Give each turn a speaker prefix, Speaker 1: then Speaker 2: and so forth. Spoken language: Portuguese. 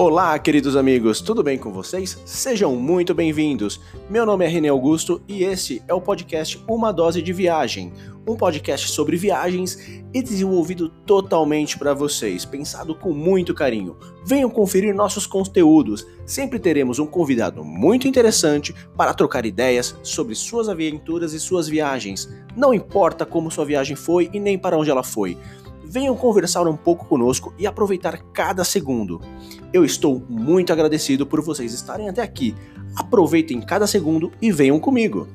Speaker 1: Olá, queridos amigos, tudo bem com vocês? Sejam muito bem-vindos. Meu nome é René Augusto e esse é o podcast Uma Dose de Viagem, um podcast sobre viagens e desenvolvido totalmente para vocês, pensado com muito carinho. Venham conferir nossos conteúdos. Sempre teremos um convidado muito interessante para trocar ideias sobre suas aventuras e suas viagens. Não importa como sua viagem foi e nem para onde ela foi venham conversar um pouco conosco e aproveitar cada segundo. Eu estou muito agradecido por vocês estarem até aqui. Aproveitem cada segundo e venham comigo.